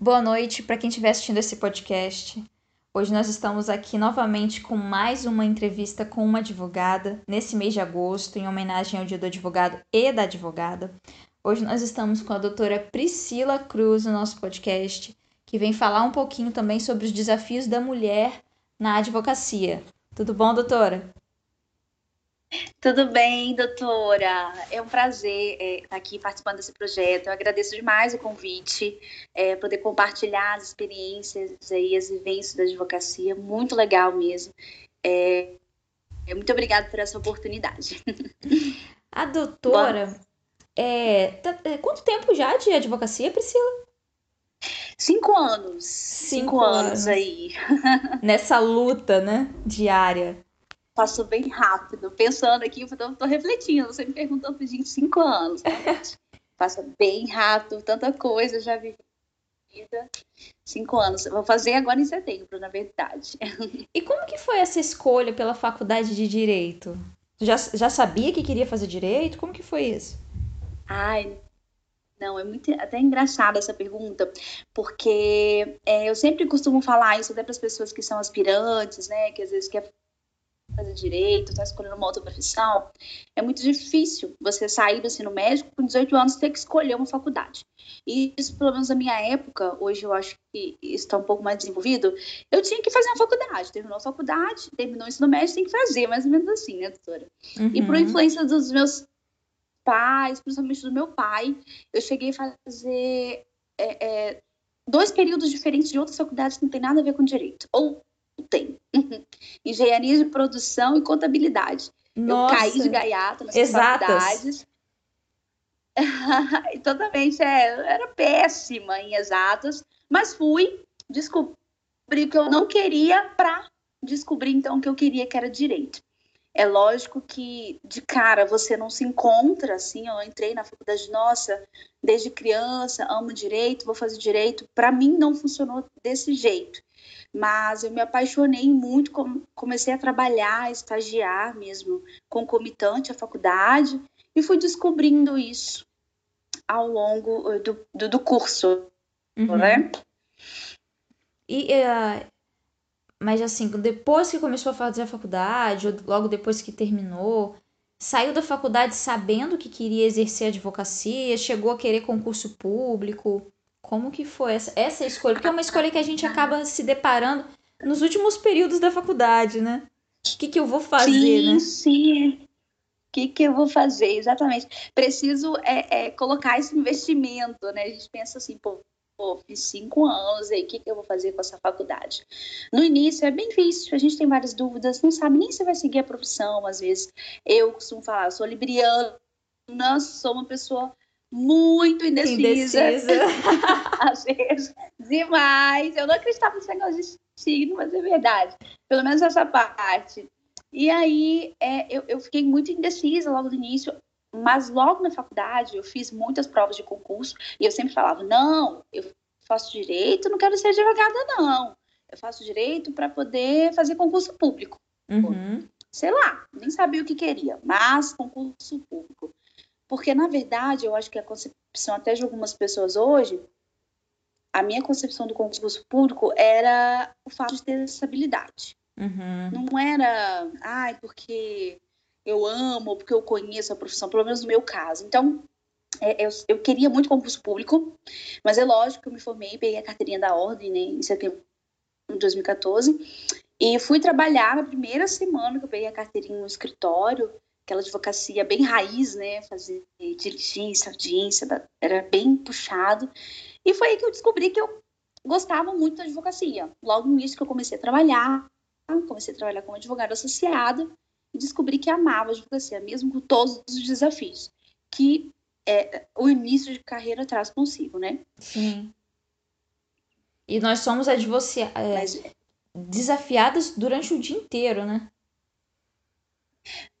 Boa noite para quem estiver assistindo esse podcast. Hoje nós estamos aqui novamente com mais uma entrevista com uma advogada nesse mês de agosto, em homenagem ao Dia do Advogado e da Advogada. Hoje nós estamos com a doutora Priscila Cruz no nosso podcast, que vem falar um pouquinho também sobre os desafios da mulher na advocacia. Tudo bom, doutora? Tudo bem, doutora? É um prazer é, estar aqui participando desse projeto. Eu agradeço demais o convite, é, poder compartilhar as experiências e as vivências da advocacia. Muito legal mesmo. É, é muito obrigada por essa oportunidade. A doutora, é, tá, é, quanto tempo já de advocacia, Priscila? Cinco anos. Cinco, Cinco anos. anos aí. Nessa luta, né, diária passou bem rápido. Pensando aqui, eu tô, tô refletindo, você me perguntou por gente cinco anos. Né? Passa bem rápido, tanta coisa já vi Cinco anos. Vou fazer agora em setembro, na verdade. E como que foi essa escolha pela faculdade de Direito? Já, já sabia que queria fazer Direito? Como que foi isso? Ai, não, é muito até engraçada essa pergunta, porque é, eu sempre costumo falar isso até para as pessoas que são aspirantes, né, que às vezes quer fazer direito, está escolhendo uma outra profissão, é muito difícil você sair do ensino médico com 18 anos e ter que escolher uma faculdade. E isso, pelo menos na minha época, hoje eu acho que está um pouco mais desenvolvido, eu tinha que fazer uma faculdade. Terminou a faculdade, terminou o ensino médio, tem que fazer, mais ou menos assim, né, doutora? Uhum. E por influência dos meus pais, principalmente do meu pai, eu cheguei a fazer é, é, dois períodos diferentes de outras faculdades que não tem nada a ver com direito. Ou tem. Engenharia de produção e contabilidade. Nossa. Eu caí de gaiato nas Exatas. faculdades. Totalmente, é, era péssima em exatas, mas fui descobrir que eu não queria para descobrir então que eu queria que era direito. É lógico que de cara você não se encontra assim. Eu entrei na faculdade, nossa, desde criança, amo direito, vou fazer direito. Para mim não funcionou desse jeito mas eu me apaixonei muito, comecei a trabalhar, estagiar mesmo, concomitante à faculdade, e fui descobrindo isso ao longo eh, do, do, do curso, uhum. né? E, uh, mas assim, depois que começou a fazer a faculdade, ou logo depois que terminou, saiu da faculdade sabendo que queria exercer advocacia, chegou a querer concurso público? Como que foi essa, essa escolha? Porque é uma escolha que a gente acaba se deparando nos últimos períodos da faculdade, né? O que, que eu vou fazer, sim, né? Sim, O que, que eu vou fazer? Exatamente. Preciso é, é, colocar esse investimento, né? A gente pensa assim, pô, pô fiz cinco anos aí, o que, que eu vou fazer com essa faculdade? No início é bem difícil, a gente tem várias dúvidas, não sabe nem se vai seguir a profissão, às vezes. Eu costumo falar, eu sou libriana, sou uma pessoa muito indecisa. indecisa. Às vezes, demais. Eu não acreditava nesse negócio de signo, mas é verdade. Pelo menos essa parte. E aí, é, eu, eu fiquei muito indecisa logo no início. Mas logo na faculdade, eu fiz muitas provas de concurso. E eu sempre falava, não, eu faço direito, não quero ser advogada, não. Eu faço direito para poder fazer concurso público. Uhum. Sei lá, nem sabia o que queria, mas concurso público. Porque, na verdade, eu acho que a concepção até de algumas pessoas hoje, a minha concepção do concurso público era o fato de ter estabilidade. Uhum. Não era, ai, porque eu amo, porque eu conheço a profissão, pelo menos no meu caso. Então, é, eu, eu, queria muito concurso público, mas é lógico que eu me formei, peguei a carteirinha da ordem né, em setembro de 2014 e fui trabalhar na primeira semana que eu peguei a carteirinha no escritório aquela advocacia bem raiz, né? Fazer diligência, audiência, era bem puxado. E foi aí que eu descobri que eu gostava muito da advocacia. Logo início que eu comecei a trabalhar, comecei a trabalhar como advogada associada e descobri que amava a advocacia, mesmo com todos os desafios que é, o início de carreira traz consigo, né? Sim. E nós somos advocia é, Mas... desafiadas durante o dia inteiro, né?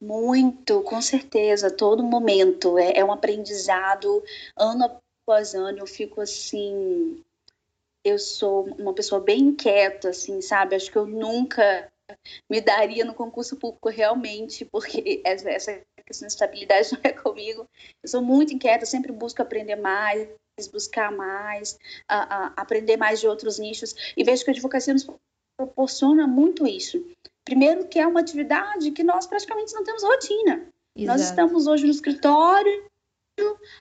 Muito, com certeza, todo momento. É, é um aprendizado, ano após ano, eu fico assim. Eu sou uma pessoa bem inquieta, assim, sabe? Acho que eu nunca me daria no concurso público realmente, porque essa, questão de estabilidade não é comigo. Eu sou muito inquieta, sempre busco aprender mais, buscar mais, a, a aprender mais de outros nichos. E vejo que a advocacia nos proporciona muito isso. Primeiro, que é uma atividade que nós praticamente não temos rotina. Exato. Nós estamos hoje no escritório,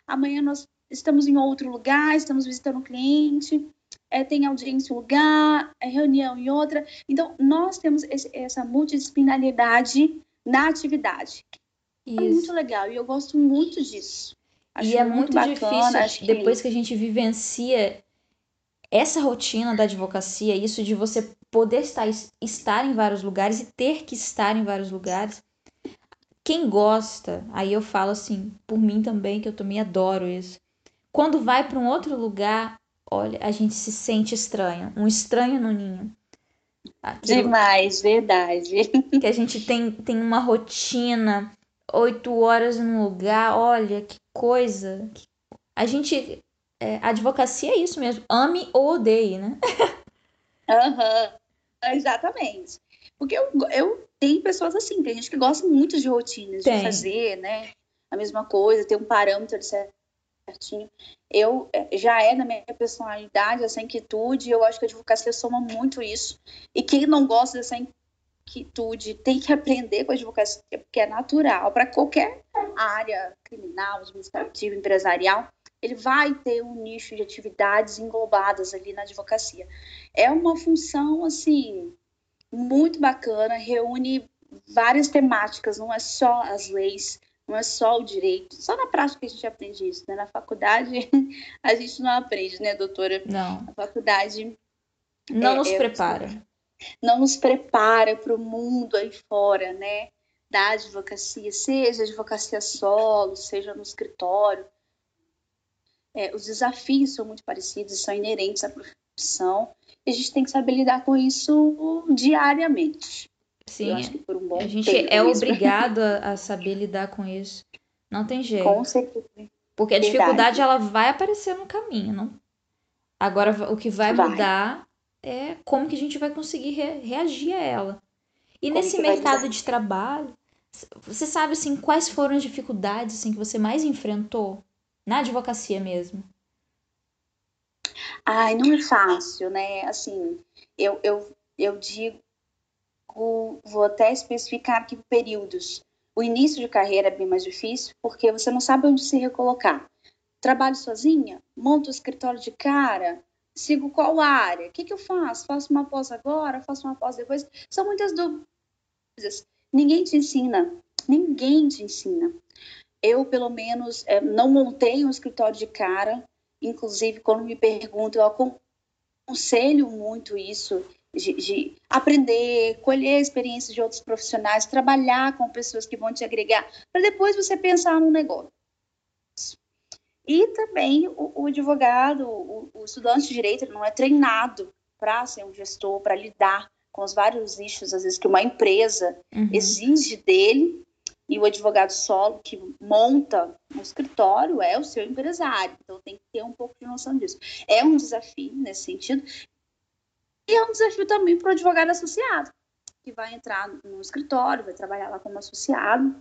amanhã nós estamos em outro lugar, estamos visitando um cliente, é, tem audiência em um lugar, é reunião em outra. Então, nós temos esse, essa multidisciplinaridade na atividade. Isso. É muito legal e eu gosto muito disso. Acho e é muito, muito bacana, difícil, que... depois que a gente vivencia essa rotina da advocacia, isso de você poder estar, estar em vários lugares e ter que estar em vários lugares. Quem gosta, aí eu falo assim, por mim também, que eu também adoro isso. Quando vai para um outro lugar, olha, a gente se sente estranho, um estranho no ninho. Aquilo Demais, verdade. Que a gente tem, tem uma rotina, oito horas num lugar, olha que coisa. A gente. É, a advocacia é isso mesmo, ame ou odeie, né? Aham, uhum, exatamente. Porque eu, eu tenho pessoas assim, tem gente que gosta muito de rotinas, tem. de fazer, né? A mesma coisa, ter um parâmetro de certinho. Eu é, já é na minha personalidade essa inquietude, eu acho que a advocacia soma muito isso. E quem não gosta dessa inquietude tem que aprender com a advocacia, porque é natural para qualquer área criminal, administrativa, empresarial, ele vai ter um nicho de atividades englobadas ali na advocacia. É uma função assim muito bacana, reúne várias temáticas, não é só as leis, não é só o direito. Só na prática a gente aprende isso, né? Na faculdade a gente não aprende, né, doutora? Não. A faculdade não é, nos é, prepara. Não nos prepara para o mundo aí fora, né? Da advocacia, seja advocacia solo, seja no escritório. É, os desafios são muito parecidos, são inerentes à profissão. E a gente tem que saber lidar com isso diariamente. Sim, um a gente é mesmo. obrigado a, a, saber lidar com isso. Não tem jeito. Com certeza. Porque a Verdade. dificuldade ela vai aparecer no caminho, não? Agora o que vai, vai, mudar é como que a gente vai conseguir re reagir a ela. E como nesse mercado de trabalho, você sabe assim quais foram as dificuldades assim que você mais enfrentou na advocacia mesmo? Ai, não é fácil, né? Assim, eu, eu, eu digo vou, vou até especificar aqui períodos. O início de carreira é bem mais difícil, porque você não sabe onde se recolocar. Trabalho sozinha? Monto o escritório de cara? Sigo qual área? O que, que eu faço? Faço uma pós agora? Faço uma pós depois? São muitas dúvidas. Ninguém te ensina. Ninguém te ensina. Eu, pelo menos, é, não montei um escritório de cara. Inclusive, quando me perguntam, eu aconselho muito isso de, de, aprender, colher experiências de outros profissionais, trabalhar com pessoas que vão te agregar, para depois você pensar no negócio. E também o, o advogado, o, o, estudante de direito, ele não é treinado para ser um gestor, para lidar com os vários nichos, às vezes, que uma empresa uhum. exige dele. E o advogado solo que monta um escritório é o seu empresário. Então tem que ter um pouco de noção disso. É um desafio nesse sentido. E é um desafio também para o advogado associado, que vai entrar no escritório, vai trabalhar lá como associado.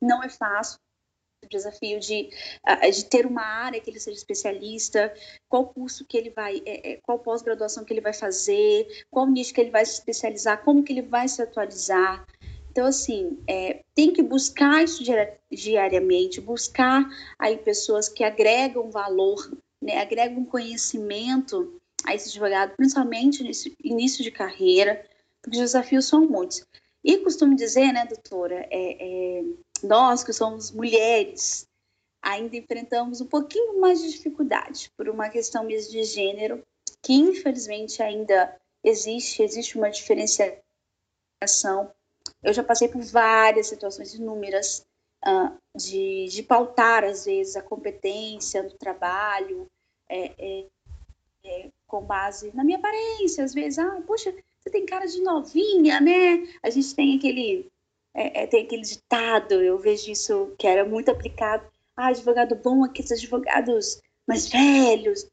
Não é fácil o desafio de, ah, de ter uma área que ele seja especialista, qual curso que ele vai, é, é, qual pós-graduação que ele vai fazer, qual nicho que ele vai se especializar, como que ele vai se atualizar. Então, assim, é, tem que buscar isso diariamente, buscar aí pessoas que agregam valor, né, agregam conhecimento a esse advogado, principalmente nesse início de carreira, porque os desafios são muitos. E costumo dizer, né, doutora, é, é, nós que somos mulheres, ainda enfrentamos um pouquinho mais de dificuldade por uma questão mesmo de gênero, que infelizmente ainda existe, existe uma diferenciação. Eu já passei por várias situações inúmeras uh, de, de pautar, às vezes, a competência do trabalho, é, é, com base na minha aparência, às vezes, ah, poxa, você tem cara de novinha, né? A gente tem aquele, é, é, tem aquele ditado, eu vejo isso que era muito aplicado, ah, advogado bom, aqueles advogados mais velhos,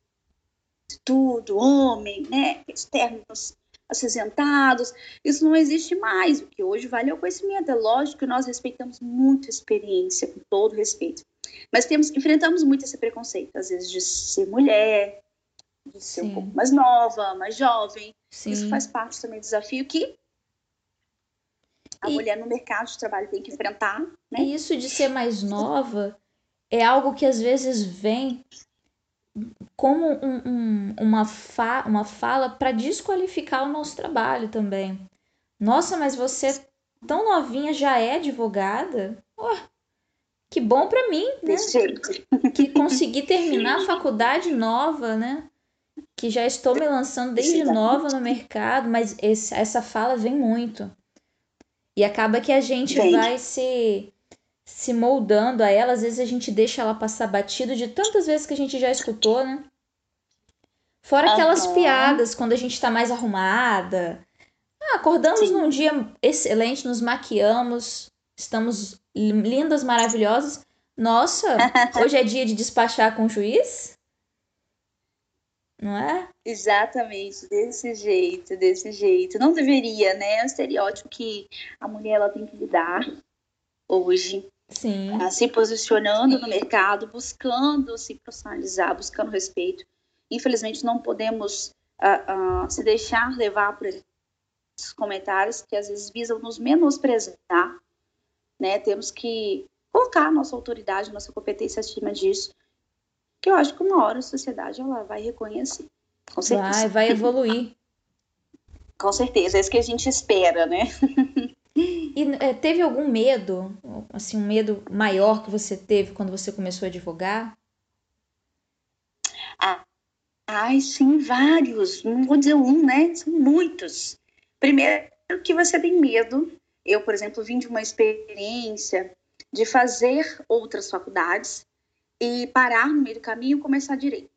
tudo, homem, né? Externos acinzentados, isso não existe mais. O que hoje vale é o conhecimento. É lógico que nós respeitamos muito a experiência, com todo respeito. Mas temos, enfrentamos muito esse preconceito, às vezes, de ser mulher, de ser Sim. um pouco mais nova, mais jovem. Sim. Isso faz parte também do desafio que a e... mulher no mercado de trabalho tem que enfrentar. Né? E isso de ser mais nova é algo que às vezes vem como um, um, uma, fa uma fala para desqualificar o nosso trabalho também. Nossa, mas você tão novinha já é advogada? Oh, que bom para mim, né? Que consegui terminar a faculdade nova, né? Que já estou me lançando desde nova no mercado, mas esse, essa fala vem muito. E acaba que a gente vem. vai se se moldando a ela, às vezes a gente deixa ela passar batido de tantas vezes que a gente já escutou, né? Fora aquelas uhum. piadas quando a gente tá mais arrumada. Ah, acordamos Sim. num dia excelente, nos maquiamos, estamos lindas, maravilhosas. Nossa, hoje é dia de despachar com o juiz? Não é? Exatamente, desse jeito, desse jeito. Não deveria, né? É um estereótipo que a mulher ela tem que lidar hoje. Sim. Uh, se posicionando Sim. no mercado, buscando se profissionalizar, buscando respeito. Infelizmente, não podemos uh, uh, se deixar levar por esses comentários que às vezes visam nos menosprezar. Né? Temos que colocar a nossa autoridade, nossa competência acima disso, que eu acho que uma hora a sociedade ela vai reconhecer. Com certeza. Vai, vai evoluir. Com certeza, é isso que a gente espera, né? E é, teve algum medo, assim, um medo maior que você teve quando você começou a advogar? Ah, ai, sim, vários. Não vou dizer um, né? São muitos. Primeiro que você tem medo. Eu, por exemplo, vim de uma experiência de fazer outras faculdades e parar no meio do caminho e começar direito.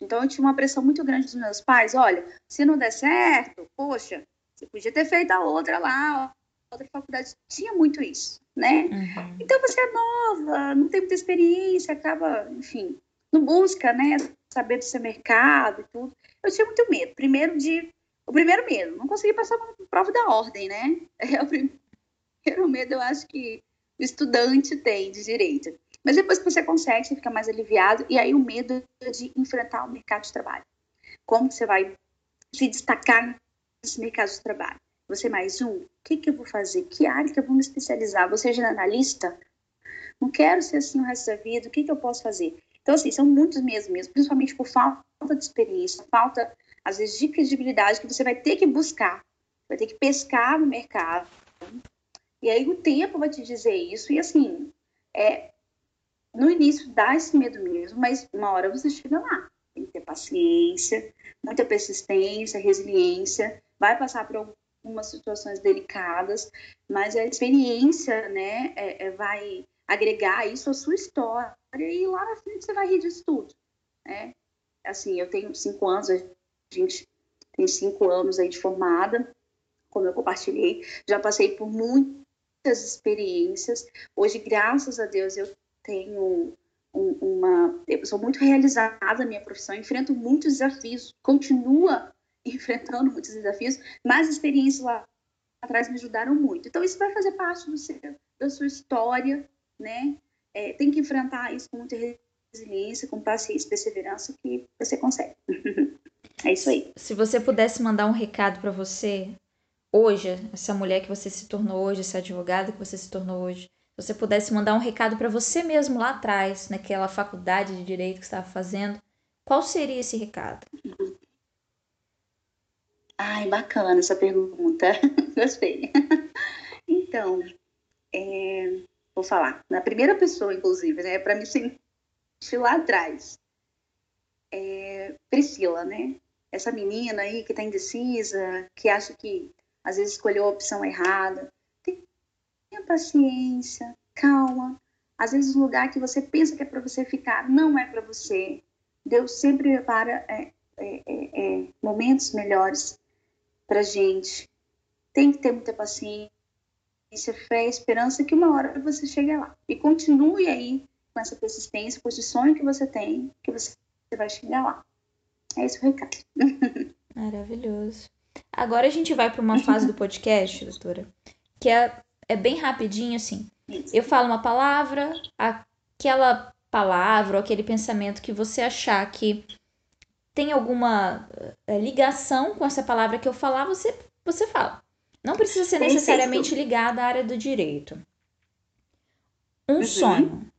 Então eu tinha uma pressão muito grande dos meus pais. Olha, se não der certo, poxa, você podia ter feito a outra lá, outra faculdade tinha muito isso, né? Uhum. Então você é nova, não tem muita experiência, acaba, enfim, não busca, né, saber do seu mercado e tudo. Eu tinha muito medo. Primeiro de o primeiro medo, não consegui passar uma prova da ordem, né? É o primeiro medo, eu acho que o estudante tem de direito. Mas depois que você consegue, você fica mais aliviado e aí o medo de enfrentar o mercado de trabalho. Como você vai se destacar nesse mercado de trabalho? Você mais um? O que, que eu vou fazer? Que área que eu vou me especializar? Você é jornalista? Não quero ser assim o resto da vida. O que, que eu posso fazer? Então, assim, são muitos mesmo, mesmo, principalmente por falta de experiência, falta, às vezes, de credibilidade que você vai ter que buscar, vai ter que pescar no mercado. E aí o tempo vai te dizer isso. E, assim, é, no início dá esse medo mesmo, mas uma hora você chega lá. Tem que ter paciência, muita persistência, resiliência, vai passar por algumas situações delicadas, mas a experiência, né, é, é, vai agregar isso à sua história e lá na frente você vai rir disso tudo, né? Assim, eu tenho cinco anos, a gente tem cinco anos aí de formada, como eu compartilhei, já passei por muitas experiências. Hoje, graças a Deus, eu tenho um, uma, eu sou muito realizada na minha profissão, enfrento muitos desafios, continua enfrentando muitos desafios, mas experiências lá atrás me ajudaram muito. Então, isso vai fazer parte do seu, da sua história, né? É, tem que enfrentar isso com muita resiliência, com paciência perseverança que você consegue. é isso aí. Se você pudesse mandar um recado para você hoje, essa mulher que você se tornou hoje, essa advogada que você se tornou hoje, você pudesse mandar um recado para você mesmo lá atrás, naquela faculdade de direito que estava fazendo, qual seria esse recado? Ai, bacana essa pergunta. Gostei. então, é, vou falar. Na primeira pessoa, inclusive, né? Para me sentir lá atrás. É, Priscila, né? Essa menina aí que tá indecisa, que acha que às vezes escolheu a opção errada. Tenha paciência, calma. Às vezes o lugar que você pensa que é para você ficar não é para você. Deus sempre prepara é, é, é, é momentos melhores para gente. Tem que ter muita paciência, fé, esperança que uma hora você chegue lá. E continue aí com essa persistência, com esse sonho que você tem, que você vai chegar lá. É esse o recado. Maravilhoso. Agora a gente vai para uma fase do podcast, doutora, que é, é bem rapidinho assim. Eu falo uma palavra, aquela palavra ou aquele pensamento que você achar que tem alguma é, ligação com essa palavra que eu falar, você, você fala. Não precisa ser necessariamente ligada à área do direito. Um uhum. sonho.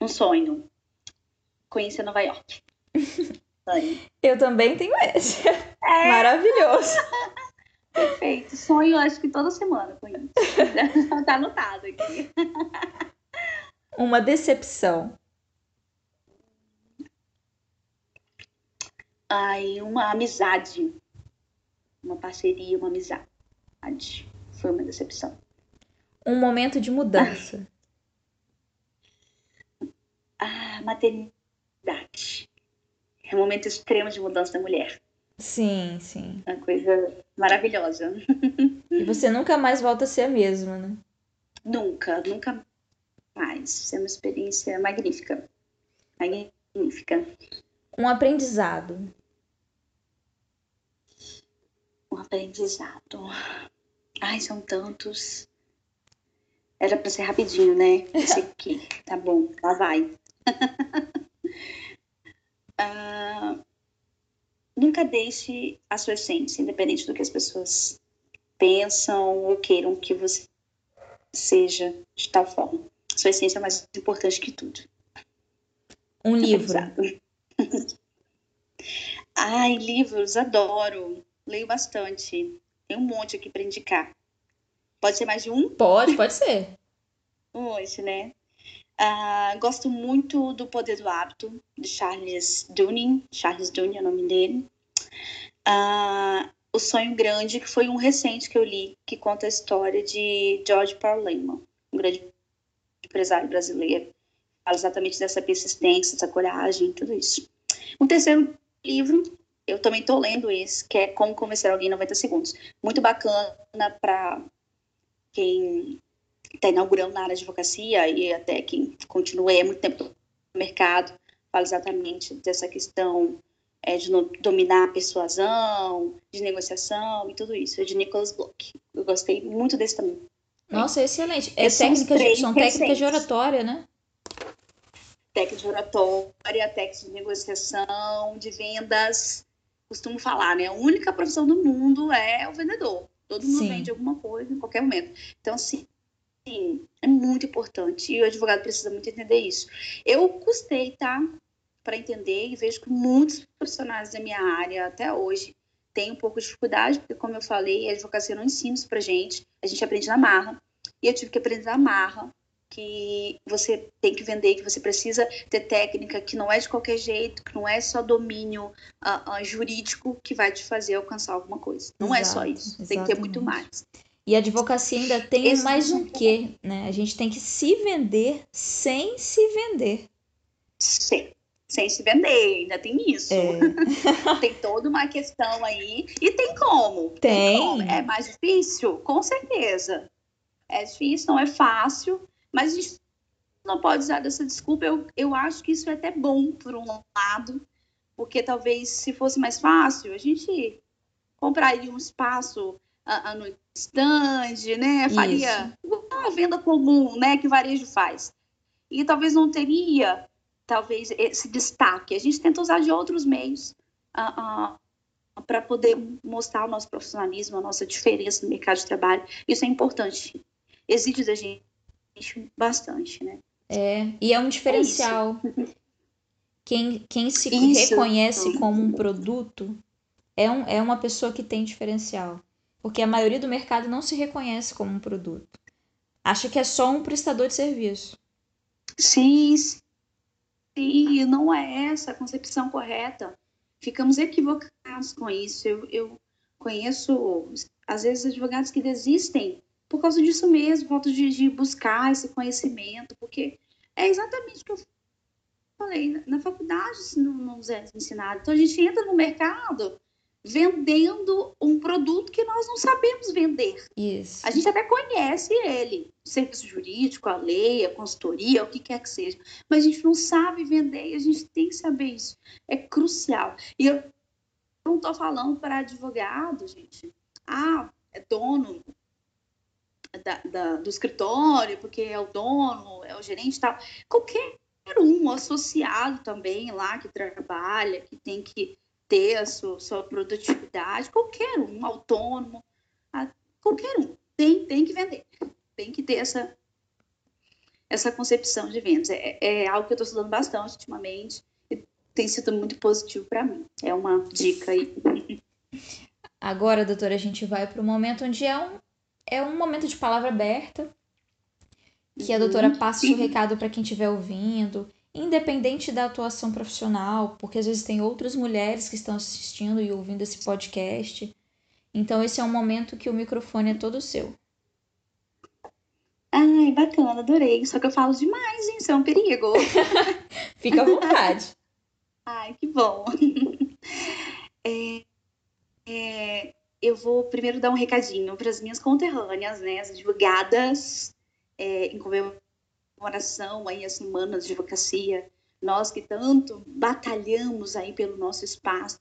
Um sonho. Conhecer Nova York. eu também tenho esse. É. Maravilhoso. Perfeito. Sonho, acho que toda semana com isso. tá anotado aqui. Uma decepção. Ai, uma amizade. Uma parceria, uma amizade. Foi uma decepção. Um momento de mudança. Ah, maternidade. É um momento extremo de mudança da mulher. Sim, sim. Uma coisa maravilhosa. E você nunca mais volta a ser a mesma, né? Nunca, nunca mais. Isso é uma experiência magnífica. Magnífica. Um aprendizado. Um aprendizado. Ai, são tantos. Era para ser rapidinho, né? Esse aqui. Tá bom, lá vai. uh, nunca deixe a sua essência, independente do que as pessoas pensam ou queiram que você seja de tal forma. Sua essência é mais importante que tudo. Um livro. Ai, livros, adoro. Leio bastante. Tem um monte aqui para indicar. Pode ser mais de um? Pode, pode ser. Hoje, né? Uh, gosto muito do Poder do Hábito, de Charles Duhigg. Charles Duhigg é o nome dele. Uh, o Sonho Grande, que foi um recente que eu li, que conta a história de George Paul Lehman, um grande empresário brasileiro. Fala exatamente dessa persistência, dessa coragem, tudo isso. Um terceiro livro, eu também estou lendo esse, que é Como Convencer Alguém em 90 Segundos. Muito bacana para quem está inaugurando na área de advocacia e até quem continua há muito tempo no mercado, fala exatamente dessa questão é, de dominar a persuasão, de negociação e tudo isso. É de Nicholas Bloch. Eu gostei muito desse também. Nossa, excelente. É técnicas, de, são técnicas de oratória, né? Técnica de oratória, técnica de negociação, de vendas. Costumo falar, né? A única profissão do mundo é o vendedor. Todo mundo Sim. vende alguma coisa em qualquer momento. Então, sim, sim, é muito importante. E o advogado precisa muito entender isso. Eu custei, tá? Para entender e vejo que muitos profissionais da minha área até hoje têm um pouco de dificuldade, porque, como eu falei, a advocacia não ensina isso pra gente. A gente aprende na marra. E eu tive que aprender na marra que você tem que vender, que você precisa ter técnica, que não é de qualquer jeito, que não é só domínio uh, uh, jurídico que vai te fazer alcançar alguma coisa. Não Exato, é só isso. Exatamente. Tem que ter muito mais. E a advocacia ainda tem Esse mais um quê, né? A gente tem que se vender sem se vender. Sim, sem se vender, ainda tem isso. É. tem toda uma questão aí. E tem como. Tem. tem como. É mais difícil? Com certeza. É difícil, não é fácil, mas a gente não pode usar dessa desculpa. Eu, eu acho que isso é até bom, por um lado, porque talvez se fosse mais fácil, a gente compraria um espaço a, no stand, né? Faria uma venda comum, né? Que varejo faz. E talvez não teria, talvez, esse destaque. A gente tenta usar de outros meios uh, uh, para poder mostrar o nosso profissionalismo, a nossa diferença no mercado de trabalho. Isso é importante. Exige da gente bastante, né? É, e é um diferencial. É quem, quem se isso. reconhece como um produto é, um, é uma pessoa que tem diferencial. Porque a maioria do mercado não se reconhece como um produto. Acha que é só um prestador de serviço. Sim, sim, não é essa a concepção correta. Ficamos equivocados com isso. Eu, eu conheço, às vezes, advogados que desistem por causa disso mesmo, por de, de buscar esse conhecimento, porque é exatamente o que eu falei. Na faculdade isso não, não é ensinado. Então a gente entra no mercado vendendo um produto que nós não sabemos vender. Isso. A gente até conhece ele, o serviço jurídico, a lei, a consultoria, o que quer que seja, mas a gente não sabe vender e a gente tem que saber isso. É crucial. E eu não estou falando para advogado, gente. Ah, é dono, da, da, do escritório, porque é o dono, é o gerente e tal. Qualquer um associado também lá que trabalha, que tem que ter a sua, sua produtividade, qualquer um, autônomo, a, qualquer um, tem, tem que vender, tem que ter essa, essa concepção de vendas. É, é algo que eu estou estudando bastante ultimamente e tem sido muito positivo para mim. É uma dica aí. Agora, doutora, a gente vai para o momento onde é um, é um momento de palavra aberta, que a doutora uhum. passa o recado para quem estiver ouvindo, independente da atuação profissional, porque às vezes tem outras mulheres que estão assistindo e ouvindo esse podcast. Então, esse é um momento que o microfone é todo seu. Ai, bacana, adorei. Só que eu falo demais, hein? Isso é um perigo. Fica à vontade. Ai, que bom. É, é, eu vou primeiro dar um recadinho para as minhas conterrâneas, né? As advogadas, é, em comemoração aí a semana de advocacia. Nós que tanto batalhamos aí pelo nosso espaço,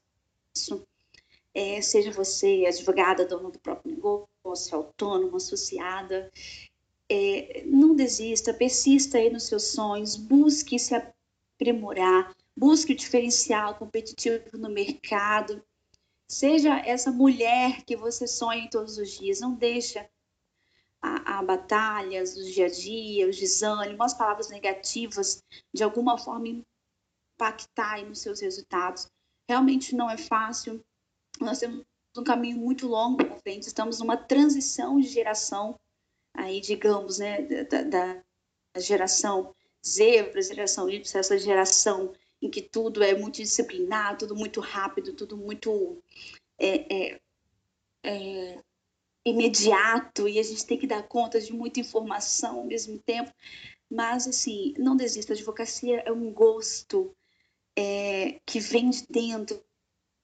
é, seja você advogada, dona do próprio negócio, autônoma, associada, é, não desista, persista aí nos seus sonhos, busque se aprimorar, busque o diferencial competitivo no mercado, seja essa mulher que você sonha todos os dias, não deixa a, a batalhas do dia a dia, os desânimos, as palavras negativas, de alguma forma impactar nos seus resultados. Realmente não é fácil, nós temos um caminho muito longo para frente, estamos numa transição de geração, aí digamos, né, da, da geração Z para a geração Y, essa geração em que tudo é muito disciplinado, tudo muito rápido, tudo muito é, é, é, imediato e a gente tem que dar conta de muita informação ao mesmo tempo. Mas, assim, não desista. A advocacia é um gosto é, que vem de dentro,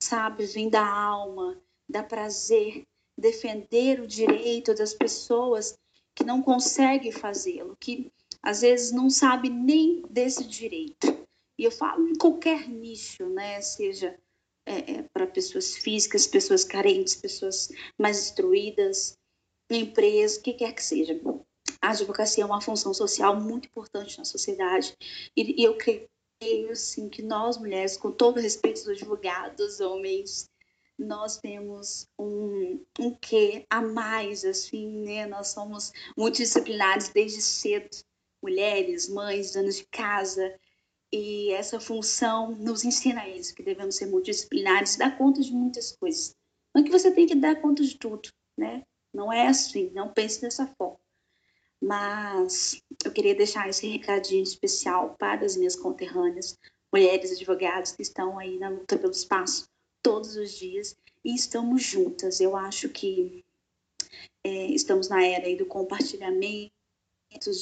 sabe? Vem da alma, dá prazer. Defender o direito das pessoas que não conseguem fazê-lo, que às vezes não sabe nem desse direito. E eu falo em qualquer nicho, né? Seja é, é, para pessoas físicas, pessoas carentes, pessoas mais instruídas, empresas, o que quer que seja. A advocacia é uma função social muito importante na sociedade. E, e eu creio assim, que nós, mulheres, com todo respeito dos advogados, homens, nós temos um, um quê a mais, assim, né? Nós somos multidisciplinares desde cedo. Mulheres, mães, donas de casa, e essa função nos ensina isso, que devemos ser multidisciplinares, dar conta de muitas coisas. Não que você tem que dar conta de tudo, né? Não é assim, não pense dessa forma. Mas eu queria deixar esse recadinho especial para as minhas conterrâneas, mulheres advogadas que estão aí na luta pelo espaço todos os dias e estamos juntas. Eu acho que é, estamos na era do compartilhamento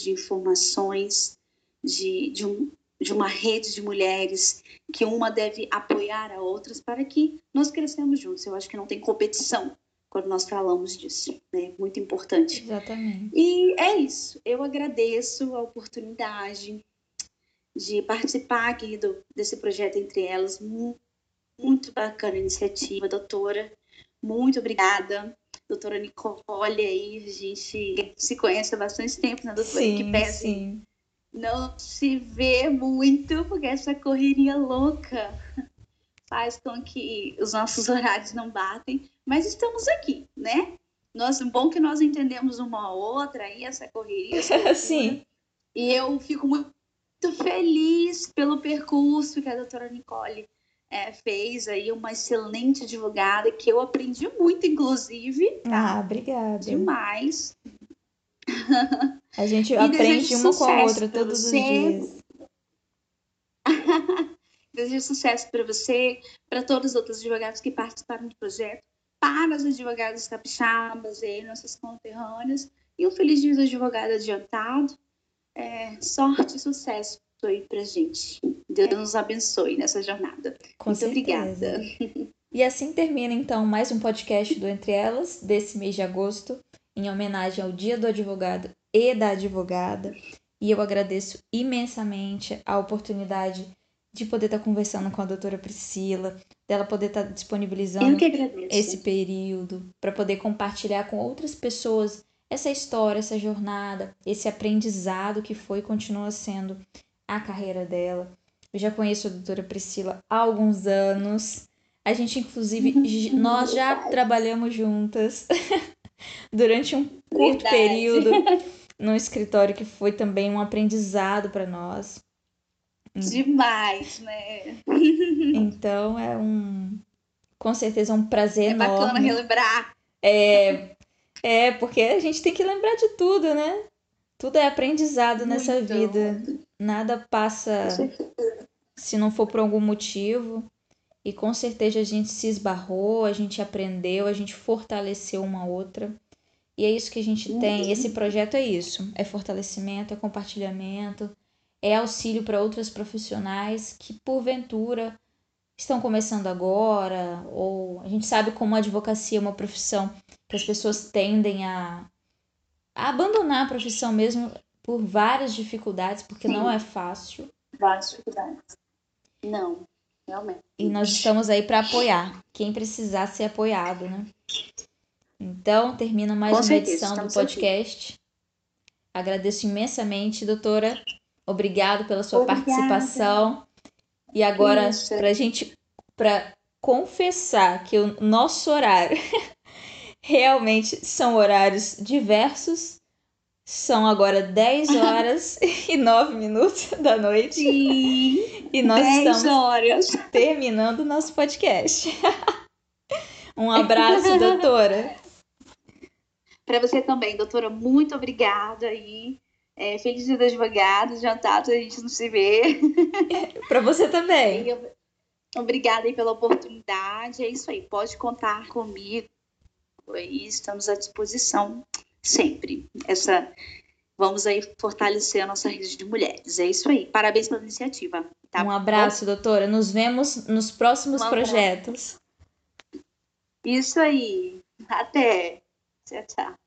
de informações, de, de um, de uma rede de mulheres que uma deve apoiar a outras para que nós cresçamos juntos. Eu acho que não tem competição quando nós falamos disso, né? Muito importante. Exatamente. E é isso. Eu agradeço a oportunidade de participar aqui do, desse projeto entre elas. Muito bacana a iniciativa, doutora. Muito obrigada. Doutora Nicole, aí, a gente se conhece há bastante tempo, né, doutora? Sim, que pese sim não se vê muito, porque essa correria louca faz com que os nossos horários não batem, mas estamos aqui, né? Nós, bom que nós entendemos uma outra aí, essa correria. Essa Sim. E eu fico muito feliz pelo percurso que a doutora Nicole é, fez aí, uma excelente advogada, que eu aprendi muito, inclusive. Tá? Ah, obrigada. Demais. A gente aprende uma com a outra todos você. os dias. desejo sucesso para você, para todos os outros advogados que participaram do projeto, para os advogados capixabas e nossas conterrâneas, e um feliz dia do advogado adiantado. É, sorte e sucesso aí pra gente. Deus nos abençoe nessa jornada. Com Muito certeza. obrigada. E assim termina então mais um podcast do Entre Elas, desse mês de agosto em homenagem ao Dia do Advogado e da Advogada. E eu agradeço imensamente a oportunidade de poder estar conversando com a doutora Priscila, dela poder estar disponibilizando esse período para poder compartilhar com outras pessoas essa história, essa jornada, esse aprendizado que foi e continua sendo a carreira dela. Eu já conheço a doutora Priscila há alguns anos. A gente, inclusive, nós já trabalhamos juntas durante um curto Verdade. período no escritório que foi também um aprendizado para nós. Demais, né? Então é um. Com certeza é um prazer é enorme. É bacana relembrar. É, é, porque a gente tem que lembrar de tudo, né? Tudo é aprendizado Muito. nessa vida. Nada passa se não for por algum motivo. E com certeza a gente se esbarrou, a gente aprendeu, a gente fortaleceu uma outra. E é isso que a gente uhum. tem. Esse projeto é isso: é fortalecimento, é compartilhamento, é auxílio para outras profissionais que, porventura, estão começando agora, ou a gente sabe como a advocacia é uma profissão que as pessoas tendem a, a abandonar a profissão mesmo por várias dificuldades, porque Sim. não é fácil. Várias dificuldades. Não, realmente. E nós estamos aí para apoiar quem precisar ser apoiado, né? Então, termina mais Com uma certeza, edição do podcast. Aqui. Agradeço imensamente, doutora. Obrigado pela sua Obrigada. participação. E agora, para a gente, para confessar que o nosso horário realmente são horários diversos. São agora 10 horas e 9 minutos da noite. Sim, e nós estamos horas. terminando o nosso podcast. um abraço, doutora. Para você também, doutora, muito obrigada aí. É, feliz dia dos advogados, jantar, a gente não se vê. Para você também. Obrigada aí pela oportunidade. É isso aí, pode contar comigo. E estamos à disposição sempre. Essa, vamos aí fortalecer a nossa rede de mulheres. É isso aí. Parabéns pela iniciativa. Tá um abraço, doutora. Nos vemos nos próximos um projetos. Isso aí. Até. Tchau, tchau.